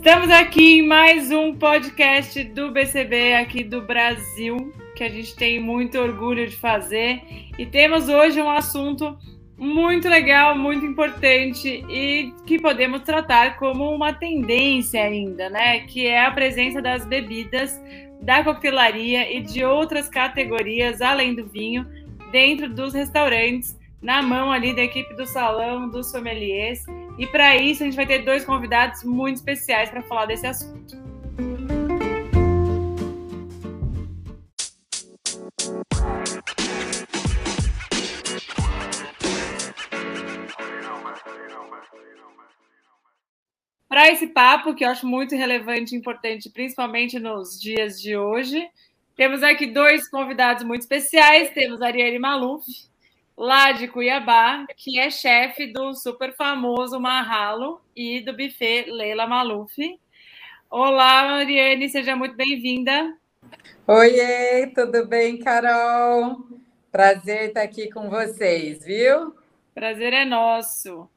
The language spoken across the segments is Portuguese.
Estamos aqui em mais um podcast do BCB aqui do Brasil, que a gente tem muito orgulho de fazer. E temos hoje um assunto muito legal, muito importante e que podemos tratar como uma tendência ainda, né? Que é a presença das bebidas da coquetelaria e de outras categorias além do vinho dentro dos restaurantes, na mão ali da equipe do salão, dos sommeliers. E para isso a gente vai ter dois convidados muito especiais para falar desse assunto. Para esse papo, que eu acho muito relevante e importante, principalmente nos dias de hoje, temos aqui dois convidados muito especiais. Temos a Ariane Maluf, lá de Cuiabá, que é chefe do super famoso Marralo e do buffet Leila Maluf. Olá, Mariane, seja muito bem-vinda. Oiê, tudo bem, Carol? Prazer estar aqui com vocês, viu? Prazer é nosso.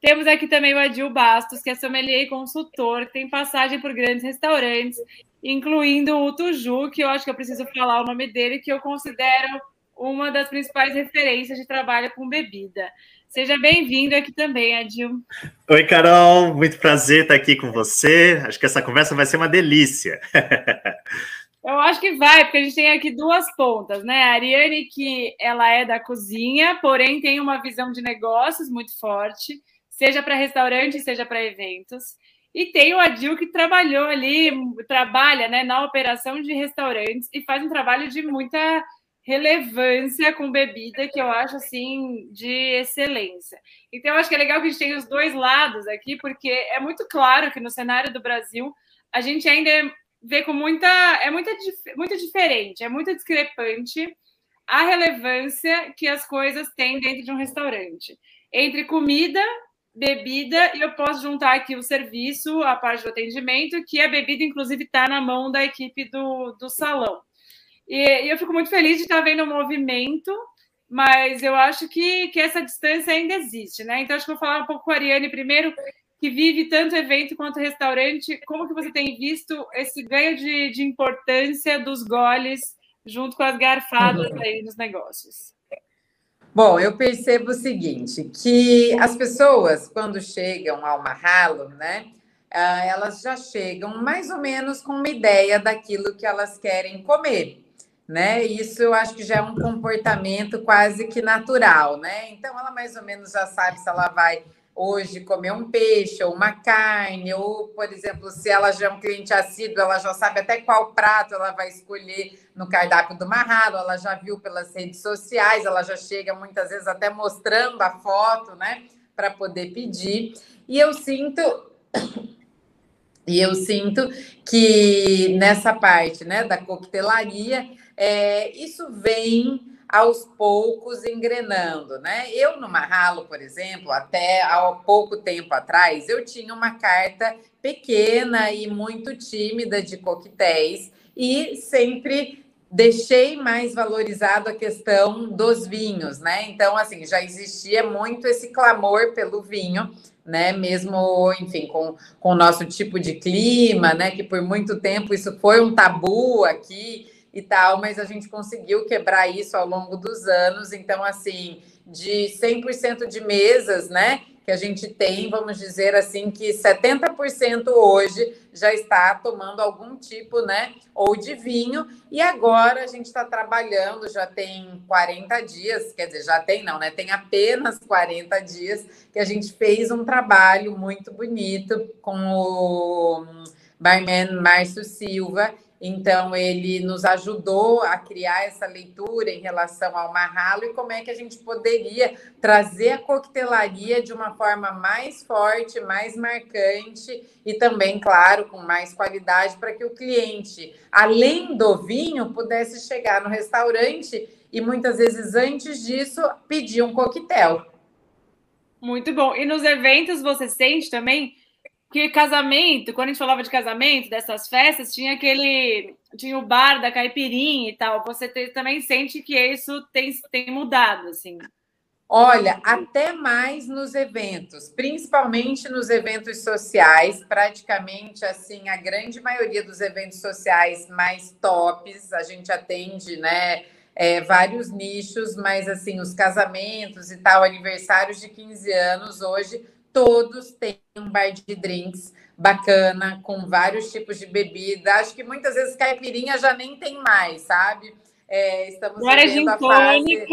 Temos aqui também o Adil Bastos, que é sommelier e consultor, tem passagem por grandes restaurantes, incluindo o Tuju, que eu acho que eu preciso falar o nome dele, que eu considero uma das principais referências de trabalho com bebida. Seja bem-vindo aqui também, Adil. Oi, Carol, muito prazer estar aqui com você. Acho que essa conversa vai ser uma delícia. Eu acho que vai, porque a gente tem aqui duas pontas, né? A Ariane, que ela é da cozinha, porém tem uma visão de negócios muito forte, seja para restaurante, seja para eventos. E tem o Adil que trabalhou ali, trabalha né, na operação de restaurantes e faz um trabalho de muita relevância com bebida que eu acho assim de excelência. Então eu acho que é legal que a gente tenha os dois lados aqui, porque é muito claro que no cenário do Brasil a gente ainda vê com muita é muito, muito diferente, é muito discrepante a relevância que as coisas têm dentro de um restaurante entre comida bebida e eu posso juntar aqui o serviço, a parte do atendimento, que a bebida, inclusive, está na mão da equipe do, do salão. E, e eu fico muito feliz de estar vendo o movimento, mas eu acho que, que essa distância ainda existe, né? Então, acho que vou falar um pouco com a Ariane primeiro, que vive tanto evento quanto restaurante. Como que você tem visto esse ganho de, de importância dos goles junto com as garfadas uhum. aí nos negócios? Bom, eu percebo o seguinte, que as pessoas, quando chegam ao Marralo, né, ah, elas já chegam mais ou menos com uma ideia daquilo que elas querem comer né? Isso eu acho que já é um comportamento quase que natural, né? Então ela mais ou menos já sabe se ela vai hoje comer um peixe ou uma carne, ou, por exemplo, se ela já é um cliente assíduo, ela já sabe até qual prato ela vai escolher no cardápio do Marrado, ela já viu pelas redes sociais, ela já chega muitas vezes até mostrando a foto, né, para poder pedir. E eu sinto e eu sinto que nessa parte, né, da coquetelaria, é, isso vem aos poucos engrenando, né? Eu no Marralo, por exemplo, até há pouco tempo atrás, eu tinha uma carta pequena e muito tímida de coquetéis e sempre deixei mais valorizado a questão dos vinhos, né? Então, assim, já existia muito esse clamor pelo vinho, né? Mesmo, enfim, com, com o nosso tipo de clima, né? Que por muito tempo isso foi um tabu aqui e tal, mas a gente conseguiu quebrar isso ao longo dos anos. Então, assim, de 100% de mesas, né, que a gente tem, vamos dizer assim, que 70% hoje já está tomando algum tipo, né, ou de vinho, e agora a gente está trabalhando, já tem 40 dias, quer dizer, já tem não, né, tem apenas 40 dias que a gente fez um trabalho muito bonito com o barman Márcio Silva, então, ele nos ajudou a criar essa leitura em relação ao marralo e como é que a gente poderia trazer a coquetelaria de uma forma mais forte, mais marcante e também, claro, com mais qualidade para que o cliente, além do vinho, pudesse chegar no restaurante e muitas vezes antes disso pedir um coquetel. Muito bom. E nos eventos você sente também que casamento, quando a gente falava de casamento, dessas festas, tinha aquele. Tinha o bar da caipirinha e tal. Você te, também sente que isso tem, tem mudado, assim. Olha, até mais nos eventos, principalmente nos eventos sociais, praticamente assim, a grande maioria dos eventos sociais mais tops, a gente atende, né? É, vários nichos, mas assim, os casamentos e tal, aniversários de 15 anos, hoje todos têm um bar de drinks bacana, com vários tipos de bebida. Acho que muitas vezes caipirinha já nem tem mais, sabe? É, estamos Agora vivendo a fase,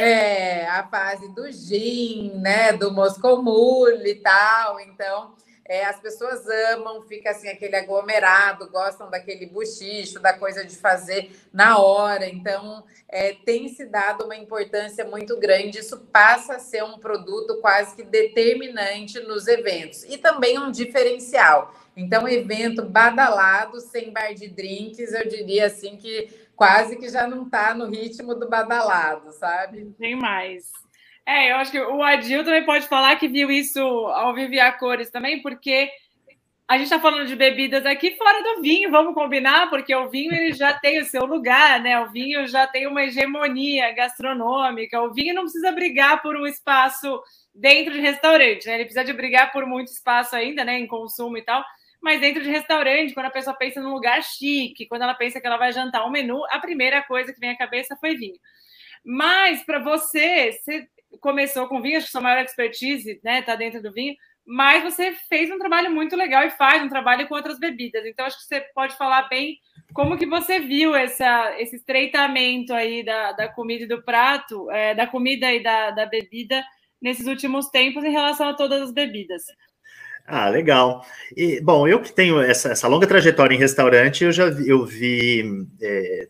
é, a fase do gin, né? Do Moscow Mule e tal. Então, é, as pessoas amam, fica assim aquele aglomerado, gostam daquele buchicho, da coisa de fazer na hora. Então, é, tem se dado uma importância muito grande. Isso passa a ser um produto quase que determinante nos eventos e também um diferencial. Então, evento badalado, sem bar de drinks, eu diria assim que quase que já não está no ritmo do badalado, sabe? Tem mais. É, eu acho que o Adil também pode falar que viu isso ao vivo a cores também, porque a gente está falando de bebidas aqui fora do vinho, vamos combinar, porque o vinho ele já tem o seu lugar, né? O vinho já tem uma hegemonia gastronômica. O vinho não precisa brigar por um espaço dentro de restaurante, né? Ele precisa de brigar por muito espaço ainda, né? Em consumo e tal mas dentro de restaurante, quando a pessoa pensa num lugar chique, quando ela pensa que ela vai jantar um menu, a primeira coisa que vem à cabeça foi vinho. Mas para você, você começou com vinho, acho que sua maior expertise né, está dentro do vinho, mas você fez um trabalho muito legal e faz um trabalho com outras bebidas. Então, acho que você pode falar bem como que você viu essa, esse estreitamento aí da, da comida e do prato, é, da comida e da, da bebida nesses últimos tempos em relação a todas as bebidas. Ah, legal. E, bom, eu que tenho essa, essa longa trajetória em restaurante, eu já vi, eu vi é,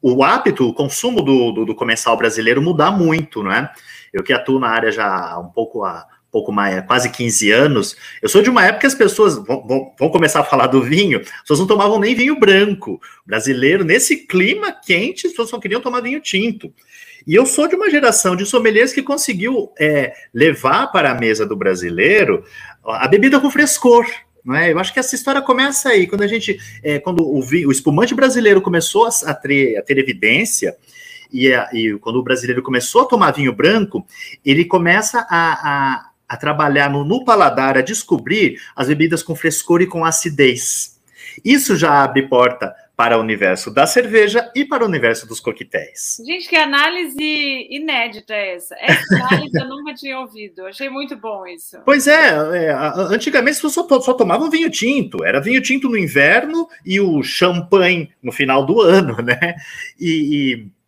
o hábito, o consumo do, do, do, comensal brasileiro mudar muito, não é? Eu que atuo na área já um pouco há pouco mais, quase 15 anos, eu sou de uma época que as pessoas vão, começar a falar do vinho, as pessoas não tomavam nem vinho branco. Brasileiro, nesse clima quente, as pessoas só queriam tomar vinho tinto. E eu sou de uma geração de sommeliers que conseguiu é, levar para a mesa do brasileiro a bebida com frescor. Não é? Eu acho que essa história começa aí, quando a gente, é, quando o, o, espumante brasileiro começou a, a, ter, a ter, evidência, e, a, e, quando o brasileiro começou a tomar vinho branco, ele começa a, a trabalhar no, no paladar, a descobrir as bebidas com frescor e com acidez. Isso já abre porta para o universo da cerveja e para o universo dos coquetéis. Gente, que análise inédita é essa. Essa análise eu nunca tinha ouvido. Achei muito bom isso. Pois é, é antigamente as pessoas só, tomavam vinho tinto. Era vinho tinto no inverno e o champanhe no final do ano, né? e, e...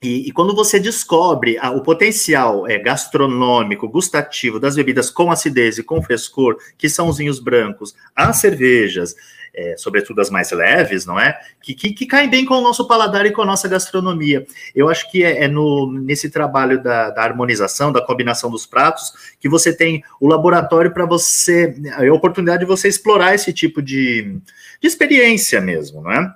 E, e, quando você descobre o potencial é, gastronômico, gustativo das bebidas com acidez e com frescor, que são os vinhos brancos, as cervejas, é, sobretudo as mais leves, não é? Que, que, que, caem bem com o nosso paladar e com a nossa gastronomia. Eu acho que é, é no, nesse trabalho da, da, harmonização, da combinação dos pratos, que você tem o laboratório para você, a oportunidade de você explorar esse tipo de, de experiência mesmo, não é?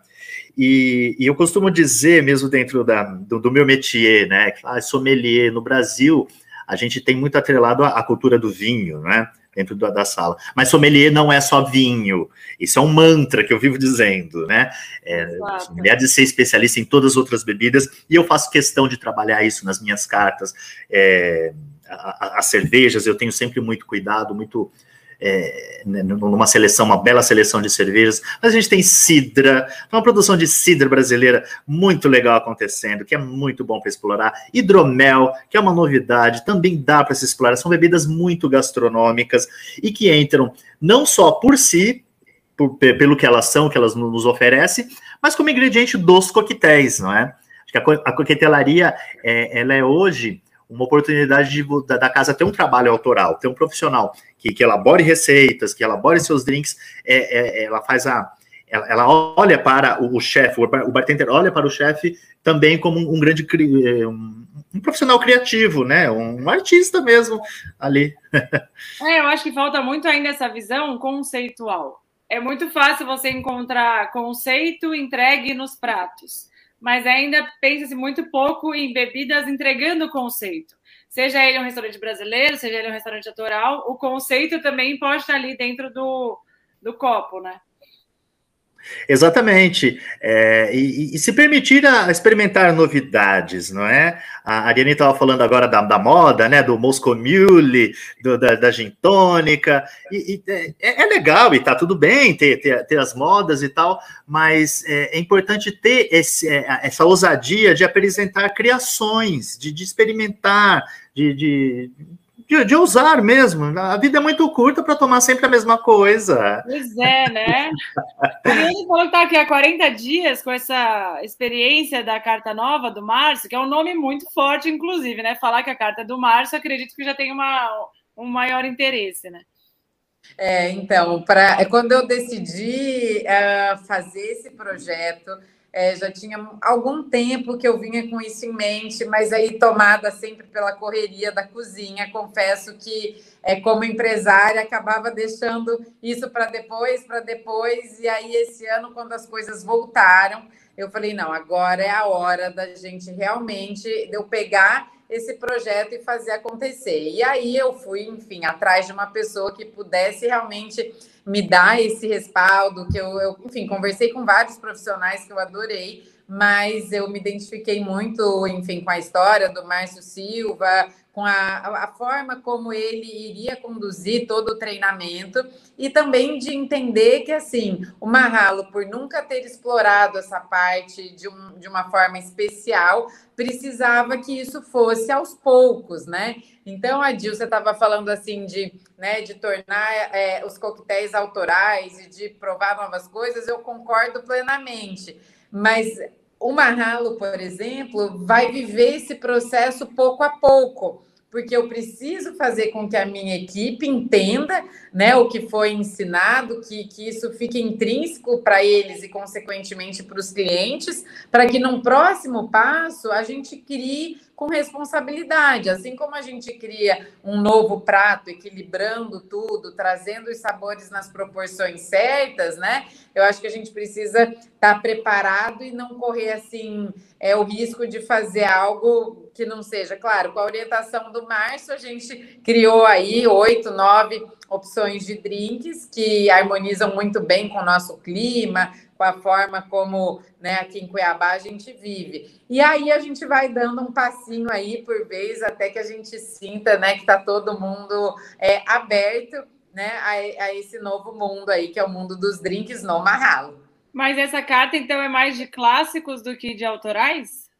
E, e, eu costumo dizer, mesmo dentro da, do, do meu métier, né, ah, sommelier no Brasil, a gente tem muito atrelado à, cultura do vinho, né? Dentro da, da, sala. Mas sommelier não é só vinho. Isso é um mantra que eu vivo dizendo, né? É, sommelier de ser especialista em todas as outras bebidas, e eu faço questão de trabalhar isso nas minhas cartas. É, as cervejas, eu tenho sempre muito cuidado, muito é, né, numa seleção, uma bela seleção de cervejas. Mas a gente tem cidra, uma produção de cidra brasileira muito legal acontecendo, que é muito bom para explorar. Hidromel, que é uma novidade, também dá para se explorar. São bebidas muito gastronômicas e que entram não só por si, por, pelo que elas são, que elas nos oferecem, mas como ingrediente dos coquetéis, não é? Acho que a, a coquetelaria, é, ela é hoje uma oportunidade de, da, da, casa ter um trabalho autoral, ter um profissional que, que elabore receitas, que elabore seus drinks, é, é, ela faz a. Ela, ela olha para o, o chefe, o, bartender olha para o chefe também como um, um grande é, um, um, profissional criativo, né? Um artista mesmo ali. é, eu acho que falta muito ainda essa visão conceitual. É muito fácil você encontrar conceito entregue nos pratos mas ainda pensa-se muito pouco em bebidas entregando o conceito. Seja ele um restaurante brasileiro, seja ele um restaurante autoral, o conceito também pode estar ali dentro do, do copo, né? Exatamente. É, e, e, se permitir a experimentar novidades, não é? A Ariane estava falando agora da, da, moda, né? Do Moscow Mule, do, da, da gin tônica. E, e é, é, legal e tá tudo bem ter, ter, ter, as modas e tal, mas é, é importante ter esse, é, essa ousadia de apresentar criações, de, de experimentar, de, de de, de usar mesmo. A vida é muito curta para tomar sempre a mesma coisa. Pois é, né? Ele falou que está aqui há 40 dias com essa experiência da carta nova do Márcio, que é um nome muito forte, inclusive, né? Falar que a carta é do Márcio, acredito que já tem uma, um maior interesse, né? É, então, pra, é quando eu decidi uh, fazer esse projeto, é, já tinha algum tempo que eu vinha com isso em mente, mas aí tomada sempre pela correria da cozinha, confesso que é, como empresária acabava deixando isso para depois, para depois, e aí esse ano, quando as coisas voltaram, eu falei, não, agora é a hora da gente realmente, eu pegar esse projeto e fazer acontecer. E aí eu fui, enfim, atrás de uma pessoa que pudesse realmente me dar esse respaldo, que eu, eu, enfim, conversei com vários profissionais que eu adorei, mas eu me identifiquei muito, enfim, com a história do Márcio Silva, com a, a forma como ele iria conduzir todo o treinamento e também de entender que, assim, o Marralo, por nunca ter explorado essa parte de, um, de uma forma especial, precisava que isso fosse aos poucos, né? Então, a Dil, você estava falando, assim, de, né, de tornar é, os coquetéis autorais e de provar novas coisas, eu concordo plenamente, mas o Marralo, por exemplo, vai viver esse processo pouco a pouco, porque eu preciso fazer com que a minha equipe entenda né, o que foi ensinado, que, que isso fique intrínseco para eles e, consequentemente, para os clientes, para que num próximo passo a gente crie com responsabilidade. Assim como a gente cria um novo prato, equilibrando tudo, trazendo os sabores nas proporções certas, né? Eu acho que a gente precisa estar tá preparado e não correr assim é o risco de fazer algo que não seja. Claro, com a orientação do Márcio, a gente criou aí oito, nove opções de drinks que harmonizam muito bem com o nosso clima, com a forma como né, aqui em Cuiabá a gente vive. E aí a gente vai dando um passinho aí por vez até que a gente sinta né, que está todo mundo é, aberto né, a, a, esse novo mundo aí, que é o mundo dos drinks no Marralo. Mas essa carta, então, é mais de clássicos do que de autorais?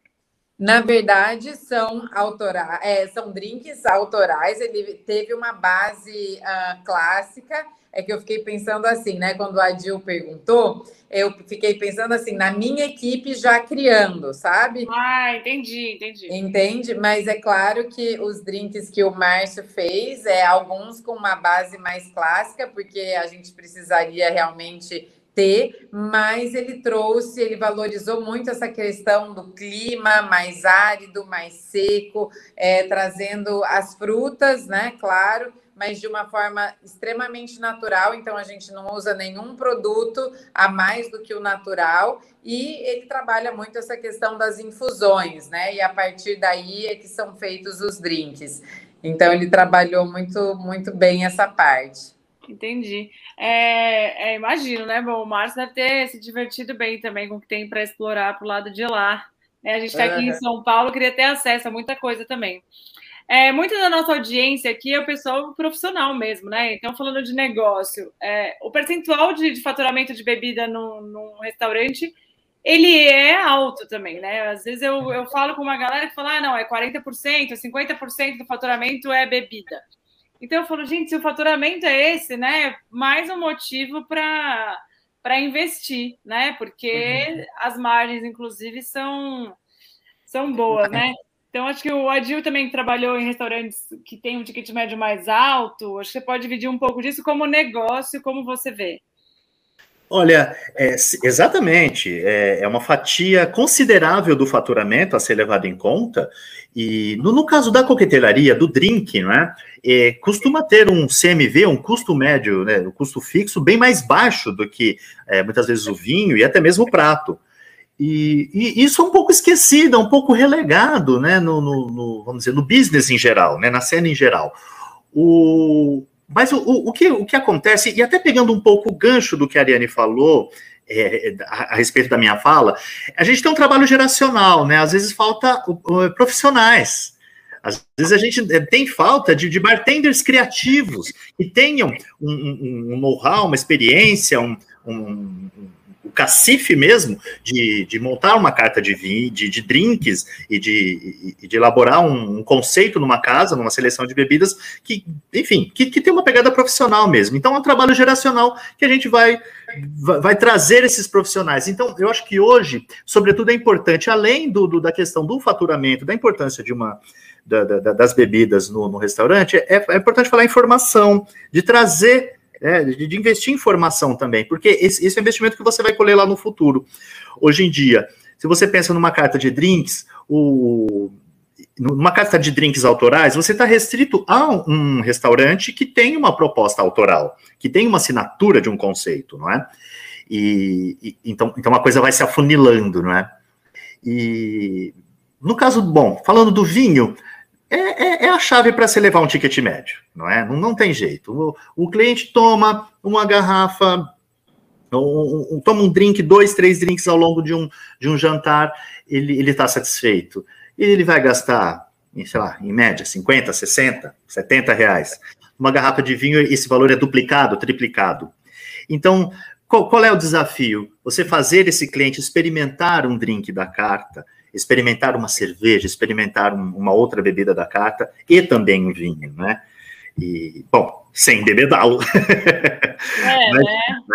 Na verdade, são autorais, é, são drinks autorais. Ele teve uma base uh, clássica é que eu fiquei pensando assim, né? Quando a Adil perguntou, eu fiquei pensando assim, na minha equipe já criando, sabe? Ah, entendi, entendi. Entende? Mas é claro que os drinks que o Márcio fez, é alguns com uma base mais clássica, porque a gente precisaria realmente ter, mas ele trouxe, ele valorizou muito essa questão do clima mais árido, mais seco, é, trazendo as frutas, né? Claro, mas de uma forma extremamente natural. Então, a gente não usa nenhum produto a mais do que o natural. E ele trabalha muito essa questão das infusões, né? E a partir daí é que são feitos os drinks. Então, ele trabalhou muito, muito bem essa parte. Entendi. É, é, imagino, né? Bom, o Márcio deve ter se divertido bem também com o que tem para explorar para o lado de lá. É, a gente está aqui em São Paulo, queria ter acesso a muita coisa também. É, muita da nossa audiência aqui é o pessoal profissional mesmo, né? Então, falando de negócio, é, o percentual de, de, faturamento de bebida num, num, restaurante, ele é alto também, né? Às vezes eu, eu falo com uma galera que fala, ah, não, é 40%, 50% do faturamento é bebida. Então eu falo, gente, se o faturamento é esse, né? Mais um motivo para para investir, né? Porque uhum. as margens, inclusive, são, são boas, né? Então, acho que o Adil também trabalhou em restaurantes que tem um ticket médio mais alto. Acho que você pode dividir um pouco disso como negócio, como você vê. Olha, é, exatamente. É, é, uma fatia considerável do faturamento a ser levado em conta. E no, no caso da coquetelaria, do drink, não é? é? costuma ter um CMV, um custo médio, né, um custo fixo, bem mais baixo do que é, muitas vezes o vinho e até mesmo o prato. E, e, isso é um pouco esquecido, é um pouco relegado, né, no, no, no, vamos dizer, no business em geral, né, na cena em geral. O, mas o, o, que, o que acontece, e até pegando um pouco o gancho do que a Ariane falou, é, a, a, respeito da minha fala, a gente tem um trabalho geracional, né? Às vezes falta profissionais. Às vezes a gente é, tem falta de, de bartenders criativos que tenham um, um, um know-how, uma experiência, um, um, cacife mesmo de, de montar uma carta de vinho, de, de drinks e de, de elaborar um, um, conceito numa casa, numa seleção de bebidas que, enfim, que, que tem uma pegada profissional mesmo. Então é um trabalho geracional que a gente vai, vai, vai trazer esses profissionais. Então eu acho que hoje, sobretudo, é importante, além do, do da questão do faturamento, da importância de uma da, da, das bebidas no, no restaurante, é, é importante falar informação, de trazer é, de, investir em formação também, porque esse, esse, é um investimento que você vai colher lá no futuro. Hoje em dia, se você pensa numa carta de drinks, o, numa carta de drinks autorais, você está restrito a um restaurante que tem uma proposta autoral, que tem uma assinatura de um conceito, não é? E, e então, então uma coisa vai se afunilando, não é? E no caso, bom, falando do vinho, é, é, é a chave para se levar um ticket médio, não é? Não, não tem jeito. O, o cliente toma uma garrafa, um, um, toma um drink, dois, três drinks ao longo de um, de um jantar, ele está satisfeito. E ele vai gastar, sei lá, em média, 50, 60, 70 reais. Uma garrafa de vinho, esse valor é duplicado, triplicado. Então, qual, qual é o desafio? Você fazer esse cliente experimentar um drink da carta, experimentar uma cerveja, experimentar um, uma outra bebida da carta e também um vinho, né? E, bom, sem bebedá-lo. É, né?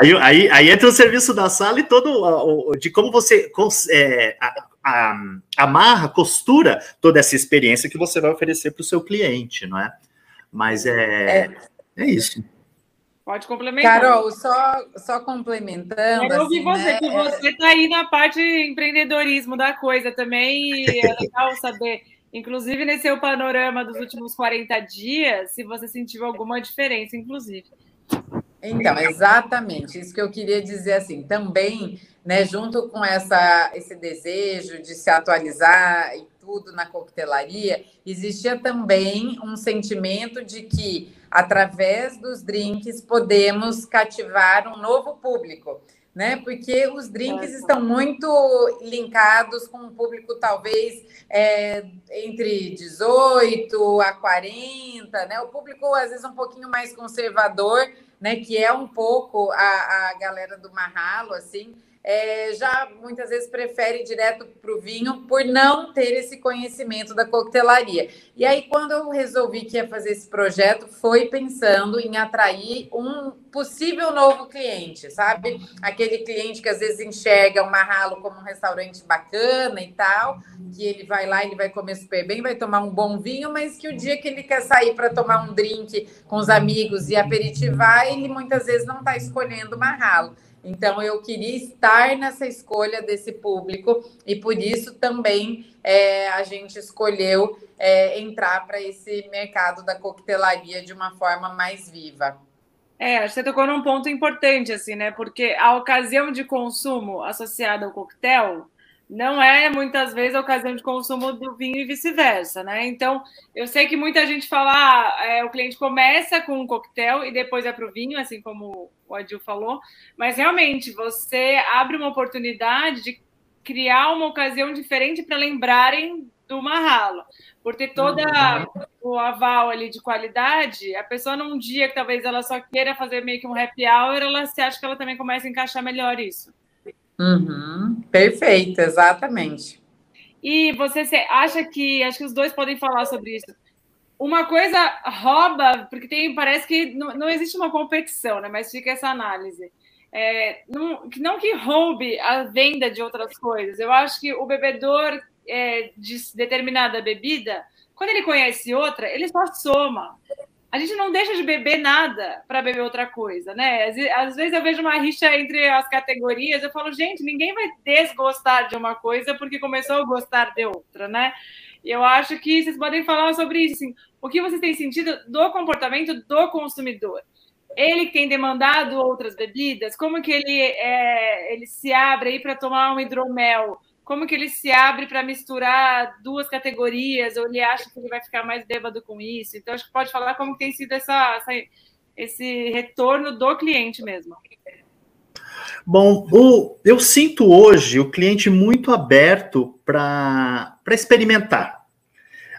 aí, aí, aí, entra o serviço da sala e todo o, de como você é, a, a, amarra, costura toda essa experiência que você vai oferecer para o seu cliente, não é? Mas é, é, é isso. Pode complementar. Carol, só, só complementando. Eu ouvi assim, você, né? que você está aí na parte de empreendedorismo da coisa também, e é legal saber, inclusive nesse seu panorama dos últimos 40 dias, se você sentiu alguma diferença, inclusive. Então, exatamente, isso que eu queria dizer assim, também, né, junto com essa, esse desejo de se atualizar e tudo na coquetelaria, existia também um sentimento de que através dos drinks, podemos cativar um novo público, né? Porque os drinks estão muito linkados com um público, talvez, é, entre 18 a 40, né? O público, às vezes, um pouquinho mais conservador, né? Que é um pouco a, a galera do Marralo, assim é, já muitas vezes prefere ir direto para o vinho por não ter esse conhecimento da coquetelaria. E aí, quando eu resolvi que ia fazer esse projeto, foi pensando em atrair um possível novo cliente, sabe? Aquele cliente que às vezes enxerga o Marralo como um restaurante bacana e tal, que ele vai lá, ele vai comer super bem, vai tomar um bom vinho, mas que o dia que ele quer sair para tomar um drink com os amigos e aperitivar, ele muitas vezes não está escolhendo o Marralo. Então, eu queria estar nessa escolha desse público e por isso também é, a gente escolheu é, entrar para esse mercado da coquetelaria de uma forma mais viva. É, você tocou num ponto importante, assim, né? Porque a ocasião de consumo associada ao coquetel não é muitas vezes a ocasião de consumo do vinho e vice-versa, né? Então, eu sei que muita gente fala, ah, é, o cliente começa com um coquetel e depois é para o vinho, assim como o Adil falou, mas realmente você abre uma oportunidade de criar uma ocasião diferente para lembrarem do Marralo. Por ter toda uhum. o aval ali de qualidade, a pessoa num dia que talvez ela só queira fazer meio que um happy hour, ela se acha que ela também começa a encaixar melhor isso. Uhum, perfeito, exatamente. E você acha que, acho que os dois podem falar sobre isso. Uma coisa rouba, porque tem, parece que não, não existe uma competição, né? Mas fica essa análise. É, não, não que roube a venda de outras coisas. Eu acho que o bebedor é, de determinada bebida, quando ele conhece outra, ele só soma a gente não deixa de beber nada para beber outra coisa, né? Às, vezes eu vejo uma rixa entre as categorias, eu falo, gente, ninguém vai desgostar de uma coisa porque começou a gostar de outra, né? E eu acho que vocês podem falar sobre isso, assim, o que vocês têm sentido do comportamento do consumidor. Ele tem demandado outras bebidas, como que ele, é, ele se abre aí para tomar um hidromel? Como que ele se abre para misturar duas categorias, ou ele acha que ele vai ficar mais bêbado com isso. Então, acho que pode falar como tem sido essa, essa esse retorno do cliente mesmo. Bom, o, eu sinto hoje o cliente muito aberto para experimentar.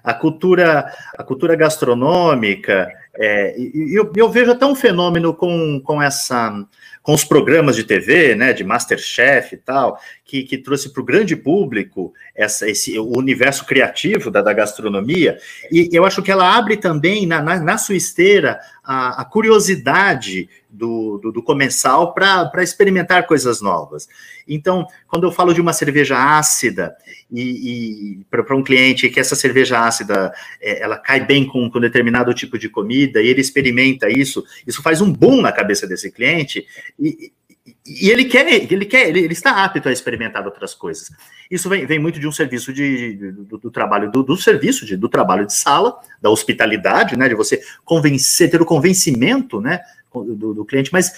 A cultura, a cultura gastronômica, é, eu, eu vejo até um fenômeno com, com essa com os programas de TV, né, de Masterchef e tal, que, que trouxe para o grande público essa, esse, o universo criativo da, da, gastronomia, e eu acho que ela abre também na, na, na sua esteira a, a curiosidade do, do, do comensal para experimentar coisas novas. Então, quando eu falo de uma cerveja ácida, e, e para um cliente que essa cerveja ácida é, ela cai bem com, com determinado tipo de comida, e ele experimenta isso, isso faz um boom na cabeça desse cliente, e, e ele quer, ele quer, ele, está apto a experimentar outras coisas. Isso vem, vem muito de um serviço de do, do, trabalho, do, do serviço, de, do trabalho de sala, da hospitalidade, né? De você convencer, ter o convencimento, né? Do, do cliente, mas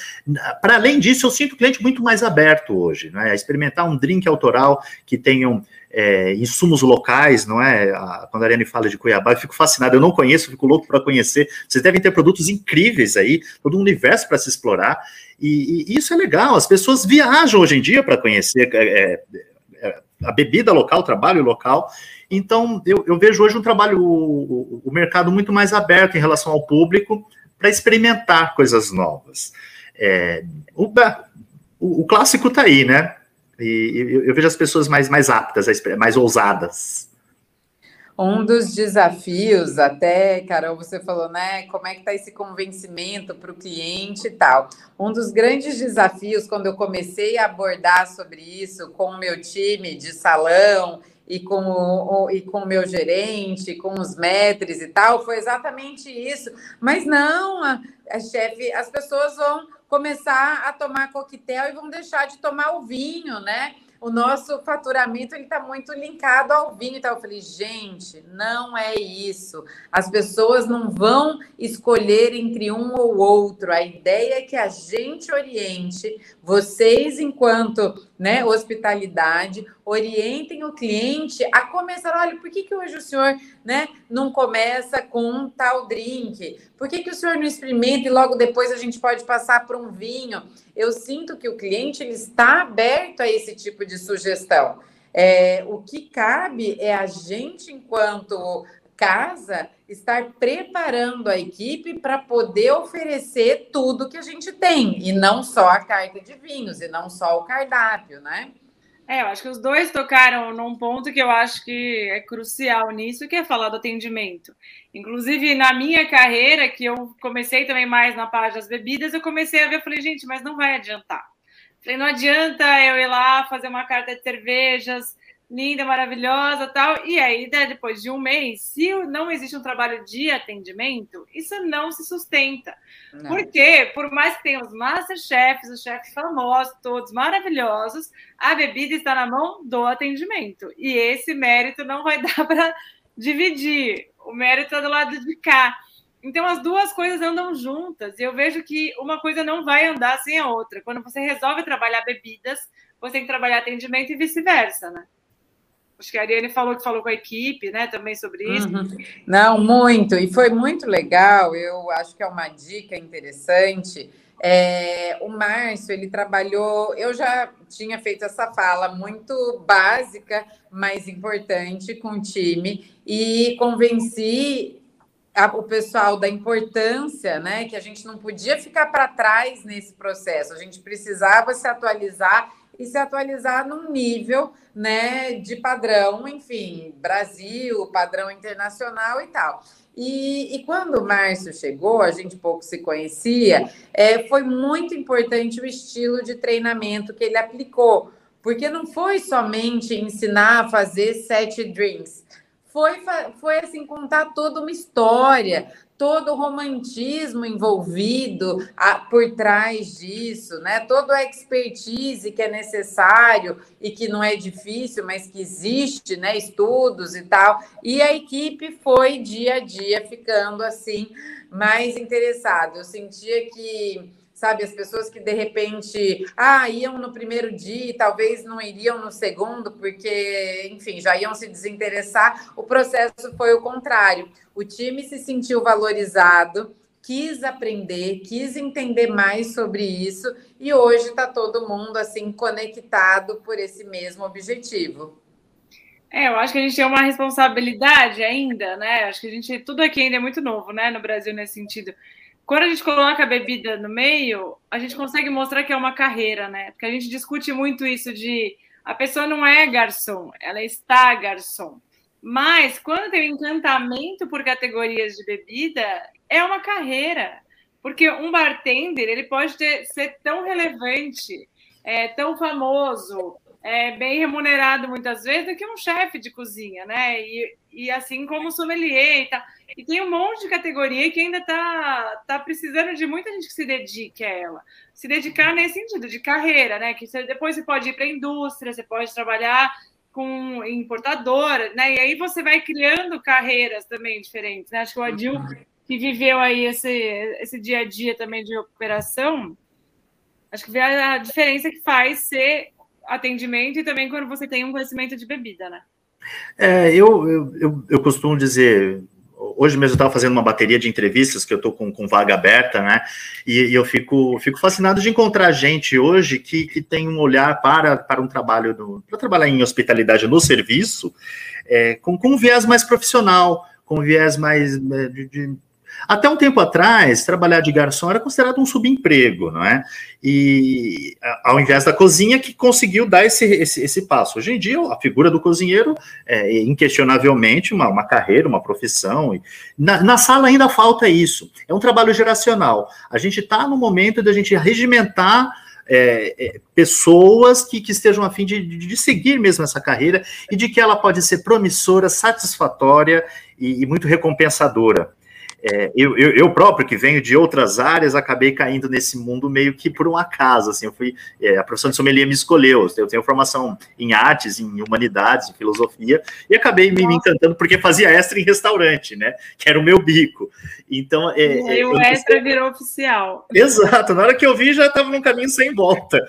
para além disso, eu sinto o cliente muito mais aberto hoje, né? A experimentar um drink autoral que tenham é, insumos locais, não é? A, quando a Ariane fala de Cuiabá, eu fico fascinado, eu não conheço, fico louco para conhecer. Vocês devem ter produtos incríveis aí, todo um universo para se explorar, e, e, isso é legal. As pessoas viajam hoje em dia para conhecer é, é, é, a bebida local, o trabalho local. Então, eu, eu vejo hoje um trabalho, o, o, mercado muito mais aberto em relação ao público para experimentar coisas novas. É, o, o, clássico está aí, né? E eu, eu vejo as pessoas mais, mais aptas, mais ousadas. Um dos desafios, até, Carol, você falou, né? Como é que está esse convencimento para o cliente e tal. Um dos grandes desafios, quando eu comecei a abordar sobre isso com o meu time de salão e com o, e com o meu gerente, com os metres e tal, foi exatamente isso. Mas não, a, a chefe, as pessoas vão começar a tomar coquetel e vão deixar de tomar o vinho, né? o nosso faturamento ele está muito linkado ao vinho. Então, eu falei, gente, não é isso. As pessoas não vão escolher entre um ou outro. A ideia é que a gente oriente vocês, enquanto né, hospitalidade, orientem o cliente a começar. Olha, por que, que hoje o senhor né, não começa com um tal drink? Por que, que o senhor não experimenta e logo depois a gente pode passar para um vinho? Eu sinto que o cliente ele está aberto a esse tipo de sugestão. É, o que cabe é a gente, enquanto casa, estar preparando a equipe para poder oferecer tudo que a gente tem, e não só a carta de vinhos, e não só o cardápio, né? É, eu acho que os dois tocaram num ponto que eu acho que é crucial nisso, que é falar do atendimento. Inclusive, na minha carreira, que eu comecei também mais na parte das bebidas, eu comecei a ver, falei, gente, mas não vai adiantar. Falei, não adianta eu ir lá fazer uma carta de cervejas, linda, maravilhosa tal. E aí, né, depois de um mês, se não existe um trabalho de atendimento, isso não se sustenta. Não. Porque, por mais que tenha os masterchefs, os chefes famosos, todos maravilhosos, a bebida está na mão do atendimento. E esse mérito não vai dar para dividir. O mérito está do lado de cá. Então, as duas coisas andam juntas. E eu vejo que uma coisa não vai andar sem a outra. Quando você resolve trabalhar bebidas, você tem que trabalhar atendimento e vice-versa, né? Acho que a Ariane falou que falou com a equipe, né, também sobre isso. Uhum. Não, muito, e foi muito legal. Eu acho que é uma dica interessante. É, o Márcio, ele trabalhou. Eu já tinha feito essa fala muito básica, mas importante com o time, e convenci a, o pessoal da importância, né, que a gente não podia ficar para trás nesse processo, a gente precisava se atualizar e se atualizar num nível né, de padrão, enfim, Brasil, padrão internacional e tal. E, e, quando o Márcio chegou, a gente pouco se conhecia, é, foi muito importante o estilo de treinamento que ele aplicou, porque não foi somente ensinar a fazer sete drinks, foi, foi assim contar toda uma história, todo o romantismo envolvido a, por trás disso, né? Todo a expertise que é necessário e que não é difícil, mas que existe, né? Estudos e tal. E a equipe foi dia a dia ficando assim mais interessada. Eu sentia que sabe? As pessoas que de repente ah, iam no primeiro dia e talvez não iriam no segundo, porque, enfim, já iam se desinteressar. O processo foi o contrário. O time se sentiu valorizado, quis aprender, quis entender mais sobre isso e hoje está todo mundo assim conectado por esse mesmo objetivo. É, eu acho que a gente tem uma responsabilidade ainda, né? Acho que a gente tudo aqui ainda é muito novo, né, no Brasil nesse sentido. Quando a gente coloca a bebida no meio, a gente consegue mostrar que é uma carreira, né? Porque a gente discute muito isso de a pessoa não é garçom, ela está garçom. Mas quando tem um encantamento por categorias de bebida, é uma carreira. Porque um bartender ele pode ter, ser tão relevante, é, tão famoso, é, bem remunerado muitas vezes do que um chefe de cozinha, né? E, e assim como sommelier e tal. E tem um monte de categoria que ainda está tá precisando de muita gente que se dedique a ela. Se dedicar nesse sentido, de carreira, né? Que você, depois você pode ir para a indústria, você pode trabalhar com importadora, né? E aí você vai criando carreiras também diferentes, né? Acho que o Adil, que viveu aí esse, esse dia a dia também de operação, acho que vê a diferença que faz ser atendimento e também quando você tem um conhecimento de bebida, né? É, eu, eu, eu, eu costumo dizer, hoje mesmo eu estava fazendo uma bateria de entrevistas que eu estou com, com vaga aberta, né? E, e, eu fico, fico fascinado de encontrar gente hoje que, que tem um olhar para, para um trabalho, para trabalhar em hospitalidade no serviço, é, com, com um viés mais profissional, com um viés mais é, de, de até um tempo atrás, trabalhar de garçom era considerado um subemprego, não é? E ao invés da cozinha que conseguiu dar esse, esse, esse passo. Hoje em dia, a figura do cozinheiro é inquestionavelmente uma, uma carreira, uma profissão. Na, na, sala ainda falta isso. É um trabalho geracional. A gente está no momento de a gente regimentar é, é, pessoas que, que, estejam a fim de, de, seguir mesmo essa carreira e de que ela pode ser promissora, satisfatória e, e muito recompensadora. É, eu, eu, eu, próprio, que venho de outras áreas, acabei caindo nesse mundo meio que por um acaso. Assim, eu fui, é, a profissão de sommelier me escolheu. Eu tenho formação em artes, em humanidades, em filosofia, e acabei me, me encantando porque fazia extra em restaurante, né? Que era o meu bico. Então, é, e o extra virou oficial. Exato. Na hora que eu vi, já estava num caminho sem volta.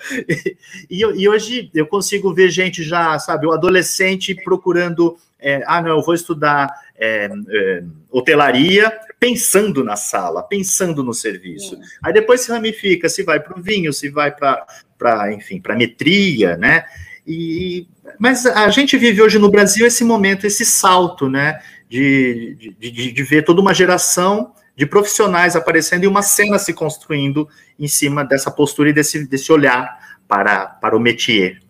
E, e, hoje eu consigo ver gente já, sabe, o adolescente procurando. É, ah, não, eu vou estudar é, é, hotelaria, pensando na sala, pensando no serviço. Aí depois se ramifica, se vai para o vinho, se vai para, enfim, para metria, né? E, mas a gente vive hoje no Brasil esse momento, esse salto, né? De, de, de ver toda uma geração de profissionais aparecendo e uma cena se construindo em cima dessa postura e desse, desse olhar para, para o métier.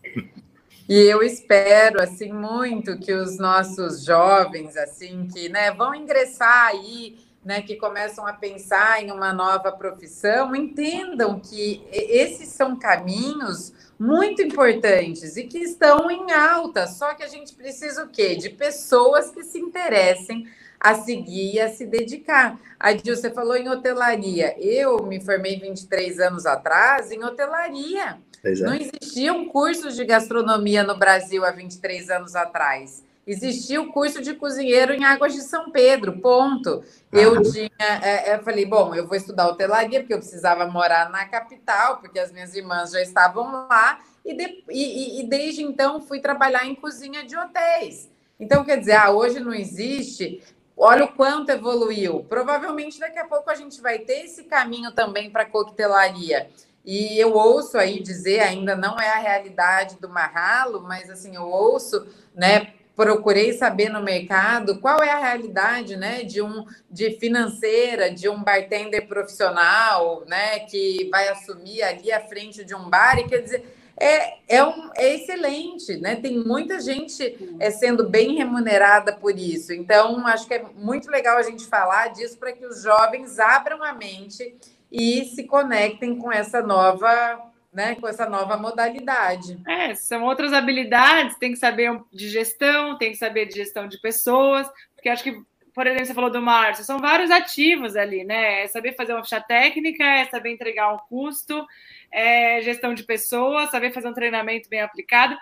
E eu espero assim muito que os nossos jovens assim que né, vão ingressar aí, né, que começam a pensar em uma nova profissão, entendam que esses são caminhos muito importantes e que estão em alta. Só que a gente precisa o quê? De pessoas que se interessem a seguir e a se dedicar. Adil, você falou em hotelaria. Eu me formei 23 anos atrás em hotelaria. É. Não existiam cursos de gastronomia no Brasil há 23 anos atrás. Existia o curso de cozinheiro em Águas de São Pedro, ponto. Eu tinha, é, é, eu falei, bom, eu vou estudar hotelaria, porque eu precisava morar na capital, porque as minhas irmãs já estavam lá, e, de, e, e desde então fui trabalhar em cozinha de hotéis. Então, quer dizer, ah, hoje não existe. Olha o quanto evoluiu. Provavelmente daqui a pouco a gente vai ter esse caminho também para coquetelaria. E eu ouço aí dizer, ainda não é a realidade do Marralo, mas assim, eu ouço, né? Procurei saber no mercado qual é a realidade, né, de um de financeira, de um bartender profissional, né, que vai assumir ali à frente de um bar e quer dizer, é, é, um, é excelente, né? Tem muita gente é, sendo bem remunerada por isso. Então, acho que é muito legal a gente falar disso para que os jovens abram a mente e se conectem com essa nova, né, com essa nova modalidade. É, são outras habilidades, tem que saber de gestão, tem que saber de gestão de pessoas, porque acho que, por exemplo, você falou do Márcio, são vários ativos ali, né? É saber fazer uma ficha técnica, é saber entregar um custo, é gestão de pessoas, saber fazer um treinamento bem aplicado.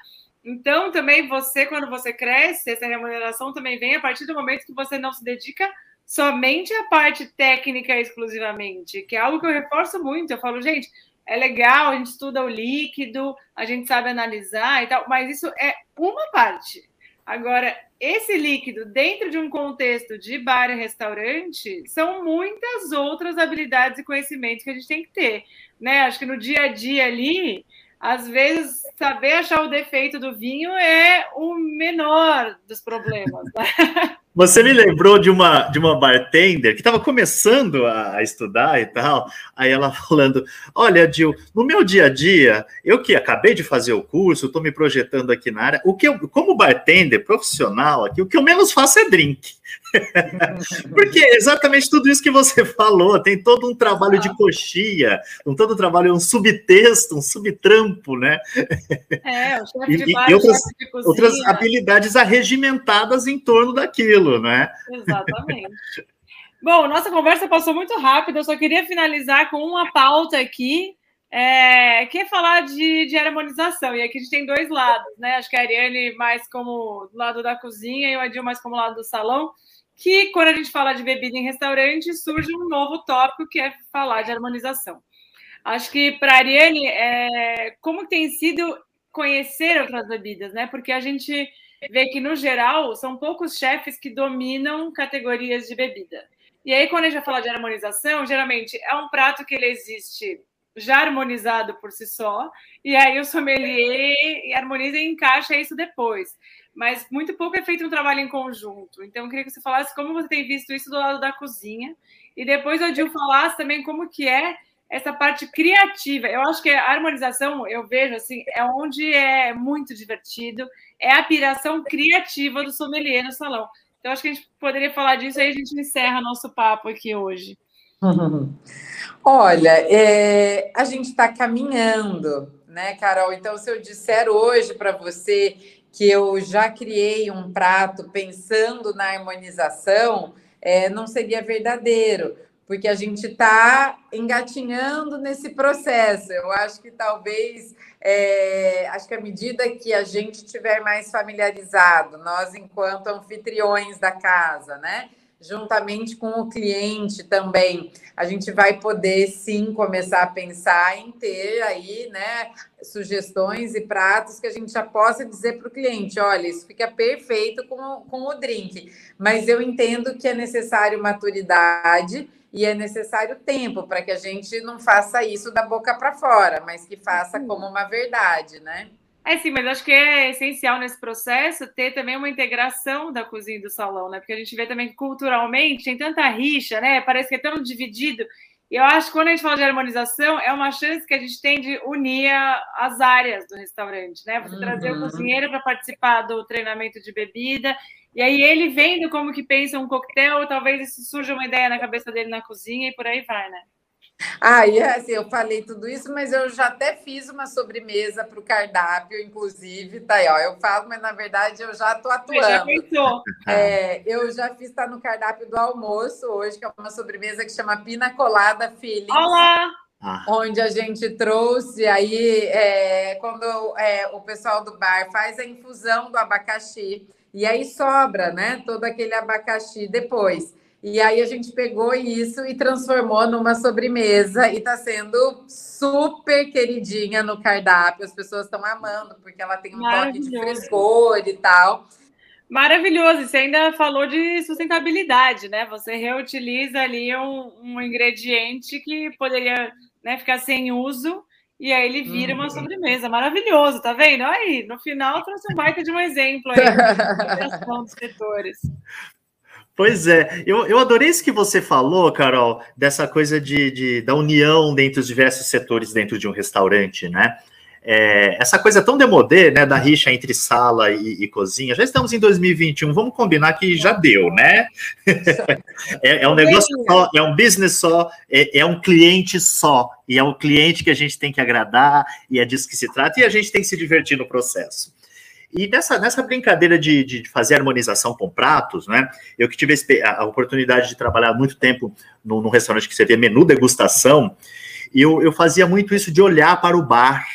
Então, também você, quando você cresce, essa remuneração também vem a partir do momento que você não se dedica somente a parte técnica exclusivamente, que é algo que eu reforço muito. Eu falo, gente, é legal, a gente estuda o líquido, a gente sabe analisar e tal, mas isso é uma parte. Agora, esse líquido, dentro de um contexto de bar e restaurante, são muitas outras habilidades e conhecimentos que a gente tem que ter. Né? Acho que no dia a dia ali, às vezes, saber achar o defeito do vinho é o menor dos problemas. Né? Você me lembrou de uma, de uma bartender que estava começando a, estudar e tal. Aí ela falando: Olha, Dil, no meu dia a dia, eu que acabei de fazer o curso, estou me projetando aqui na área, o que eu, como bartender profissional aqui, o que eu menos faço é drink. Porque é exatamente tudo isso que você falou, tem todo um trabalho de coxia, um todo um trabalho, um subtexto, um subtrampo, né? É, o chefe de bar, e, e outras, de cozinha, outras habilidades arregimentadas em torno daquilo, né? Exatamente. Bom, nossa conversa passou muito rápido, eu só queria finalizar com uma pauta aqui, é, que é falar de, de harmonização. E aqui a gente tem dois lados, né? Acho que a Ariane mais como do lado da cozinha e o Adil mais como lado do salão que quando a gente fala de bebida em restaurante, surge um novo tópico que é falar de harmonização. Acho que para a Ariane, é, como tem sido conhecer outras bebidas, né? Porque a gente vê que, no geral, são poucos chefes que dominam categorias de bebida. E aí, quando a gente vai falar de harmonização, geralmente é um prato que ele existe já harmonizado por si só, e aí o sommelier harmoniza e encaixa isso depois mas muito pouco é feito um trabalho em conjunto. Então, eu queria que você falasse como você tem visto isso do lado da cozinha, e depois o Adil falasse também como que é essa parte criativa. Eu acho que a harmonização, eu vejo assim, é onde é muito divertido, é a piração criativa do sommelier no salão. Então, acho que a gente poderia falar disso aí a gente encerra nosso papo aqui hoje. Olha, é, a gente está caminhando, né, Carol? Então, se eu disser hoje para você que eu já criei um prato pensando na harmonização, é, não seria verdadeiro, porque a gente está engatinhando nesse processo. Eu acho que talvez, é, acho que à medida que a gente tiver mais familiarizado, nós enquanto anfitriões da casa, né? Juntamente com o cliente também, a gente vai poder sim começar a pensar em ter aí, né, sugestões e pratos que a gente já possa dizer para o cliente: olha, isso fica perfeito com, com o drink, mas eu entendo que é necessário maturidade e é necessário tempo para que a gente não faça isso da boca para fora, mas que faça como uma verdade, né? É sim, mas acho que é essencial nesse processo ter também uma integração da cozinha e do salão, né? Porque a gente vê também que culturalmente tem tanta rixa, né? Parece que é tão dividido. E eu acho que quando a gente fala de harmonização, é uma chance que a gente tem de unir as áreas do restaurante, né? Você uhum. trazer o uhum. cozinheiro para participar do treinamento de bebida, e aí ele vendo como que pensa um coquetel, talvez isso surja uma ideia na cabeça dele na cozinha e por aí vai, né? Ah, e assim, eu falei tudo isso, mas eu já até fiz uma sobremesa para o cardápio, inclusive, tá aí, ó. Eu falo, mas na verdade eu já estou atuando. Já pensou. É, eu já fiz, tá no cardápio do almoço hoje, que é uma sobremesa que chama Pina Colada Feelings. Olá! Ah. Onde a gente trouxe aí, é, quando é, o pessoal do bar faz a infusão do abacaxi, e aí sobra, né, todo aquele abacaxi depois. E aí a gente pegou isso e transformou numa sobremesa e está sendo super queridinha no cardápio. As pessoas estão amando, porque ela tem um toque de frescor e tal. Maravilhoso. Você ainda falou de sustentabilidade, né? Você reutiliza ali um, um ingrediente que poderia né, ficar sem uso e aí ele vira uma uhum. sobremesa. Maravilhoso, tá vendo? Aí, no final, trouxe um baita de um exemplo aí dos setores. Pois é, eu, eu adorei isso que você falou, Carol, dessa coisa de, de da união dentre os diversos setores dentro de um restaurante, né? É, essa coisa tão demodê, né, da rixa entre sala e, e, cozinha. Já estamos em 2021, vamos combinar que já deu, né? é, é, um negócio só, é um business só, é, é, um cliente só, e é o cliente que a gente tem que agradar, e é disso que se trata, e a gente tem que se divertir no processo. E nessa, nessa brincadeira de, de fazer harmonização com pratos, né? Eu que tive a oportunidade de trabalhar muito tempo num, restaurante que servia menu degustação, e eu, eu fazia muito isso de olhar para o bar,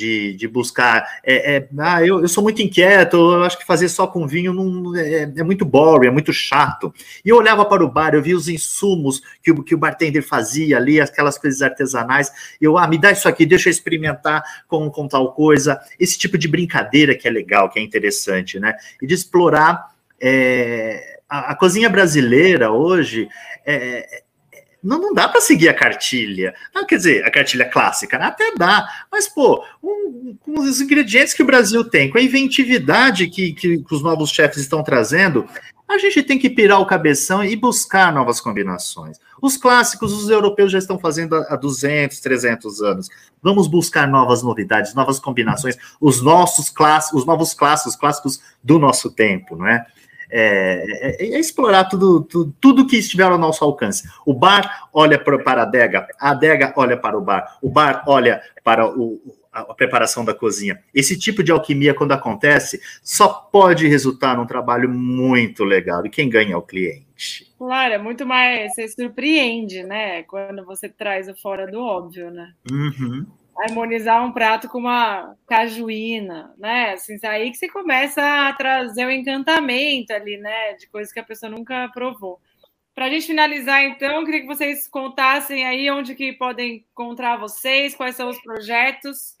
de, de buscar. É, é, ah, eu, eu sou muito inquieto, eu acho que fazer só com vinho não, é, é muito boring, é muito chato. E eu olhava para o bar, eu via os insumos que o, que o bartender fazia ali, aquelas coisas artesanais. Eu, ah, me dá isso aqui, deixa eu experimentar com, com tal coisa. Esse tipo de brincadeira que é legal, que é interessante, né? E de explorar. É, a, a, cozinha brasileira hoje é, não, não dá para seguir a cartilha. Quer dizer, a cartilha clássica, né? até dá, mas, pô, um, com os ingredientes que o Brasil tem, com a inventividade que, que os novos chefes estão trazendo, a gente tem que pirar o cabeção e buscar novas combinações. Os clássicos, os europeus já estão fazendo há 200, 300 anos. Vamos buscar novas novidades, novas combinações, os nossos clássicos, os novos clássicos, clássicos do nosso tempo, não é? É, é, é, explorar tudo, tudo, tudo que estiver ao nosso alcance. O bar olha para a adega, a adega olha para o bar, o bar olha para o, a, preparação da cozinha. Esse tipo de alquimia, quando acontece, só pode resultar num trabalho muito legal. E quem ganha é o cliente. Claro, é muito mais. Você surpreende, né? Quando você traz o fora do óbvio, né? Uhum harmonizar um prato com uma cajuína, né? Assim, aí que você começa a trazer o encantamento ali, né? De coisas que a pessoa nunca provou. Para a gente finalizar, então, queria que vocês contassem aí onde que podem encontrar vocês, quais são os projetos.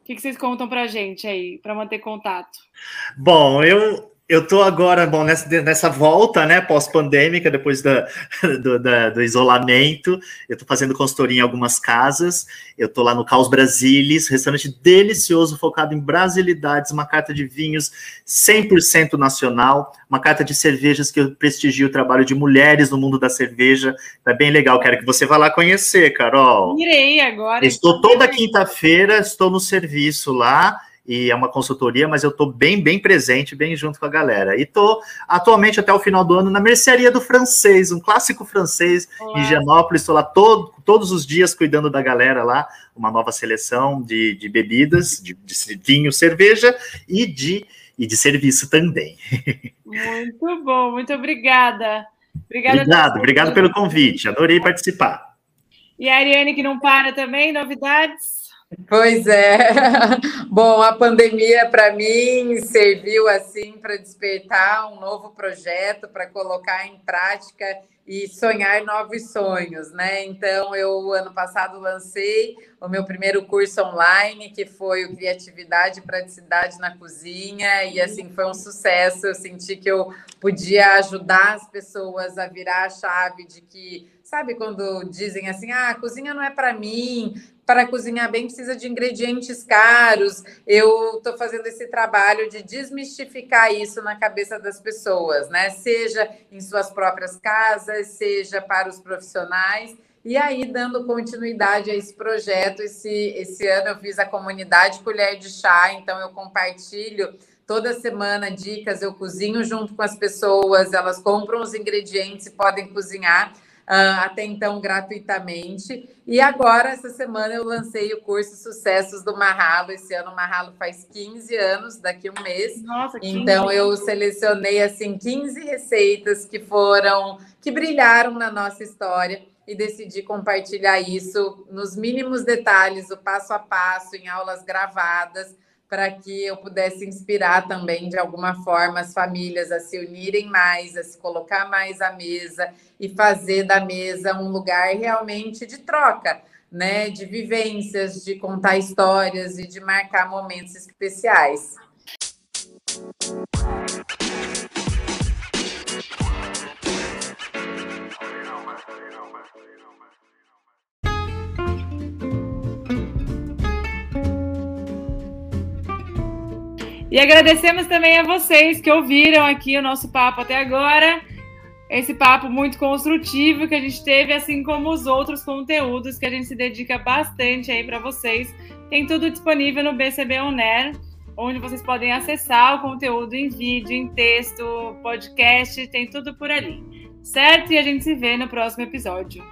O que, que vocês contam para a gente aí, para manter contato? Bom, eu eu estou agora, bom, nessa, nessa volta, né, pós-pandêmica, depois da, do, da, do, isolamento, eu estou fazendo consultoria em algumas casas, eu estou lá no Caos Brasilis, restaurante delicioso, focado em brasilidades, uma carta de vinhos 100% nacional, uma carta de cervejas que eu prestigio o trabalho de mulheres no mundo da cerveja, é bem legal, quero que você vá lá conhecer, Carol. Irei agora. Estou toda quinta-feira, estou no serviço lá, e é uma consultoria, mas eu estou bem, bem presente, bem junto com a galera. E estou atualmente até o final do ano na mercearia do francês, um clássico francês Olá. em Higienópolis. Estou lá todo, todos os dias cuidando da galera lá, uma nova seleção de, de bebidas, de, de vinho, cerveja e de, e de serviço também. Muito bom, muito obrigada. Obrigada obrigado, obrigado pelo convite, adorei participar. E a Ariane, que não para também, novidades? Pois é. Bom, a pandemia para mim serviu assim para despertar um novo projeto, para colocar em prática e sonhar novos sonhos, né? Então, eu ano passado lancei o meu primeiro curso online, que foi o Criatividade e Praticidade na Cozinha, e assim foi um sucesso. Eu senti que eu podia ajudar as pessoas a virar a chave de que, sabe, quando dizem assim: "Ah, a cozinha não é para mim, para cozinhar bem precisa de ingredientes caros. Eu estou fazendo esse trabalho de desmistificar isso na cabeça das pessoas, né? Seja em suas próprias casas, seja para os profissionais. E aí, dando continuidade a esse projeto, esse, esse ano eu fiz a comunidade Colher de Chá, então eu compartilho toda semana dicas, eu cozinho junto com as pessoas, elas compram os ingredientes e podem cozinhar até então gratuitamente. E agora, essa semana, eu lancei o curso Sucessos do Marralo. Esse ano o Marralo faz 15 anos, daqui um mês. Nossa, então, eu selecionei assim 15 receitas que foram, que brilharam na nossa história e decidi compartilhar isso nos mínimos detalhes, o passo a passo, em aulas gravadas para que eu pudesse inspirar também, de alguma forma, as famílias a se unirem mais, a se colocar mais à mesa e fazer da mesa um lugar realmente de troca, né? De vivências, de contar histórias e de marcar momentos especiais. E agradecemos também a vocês que ouviram aqui o nosso papo até agora. Esse papo muito construtivo que a gente teve, assim como os outros conteúdos que a gente se dedica bastante aí para vocês. Tem tudo disponível no BCB On Air, onde vocês podem acessar o conteúdo em vídeo, em texto, podcast, tem tudo por ali. Certo? E a gente se vê no próximo episódio.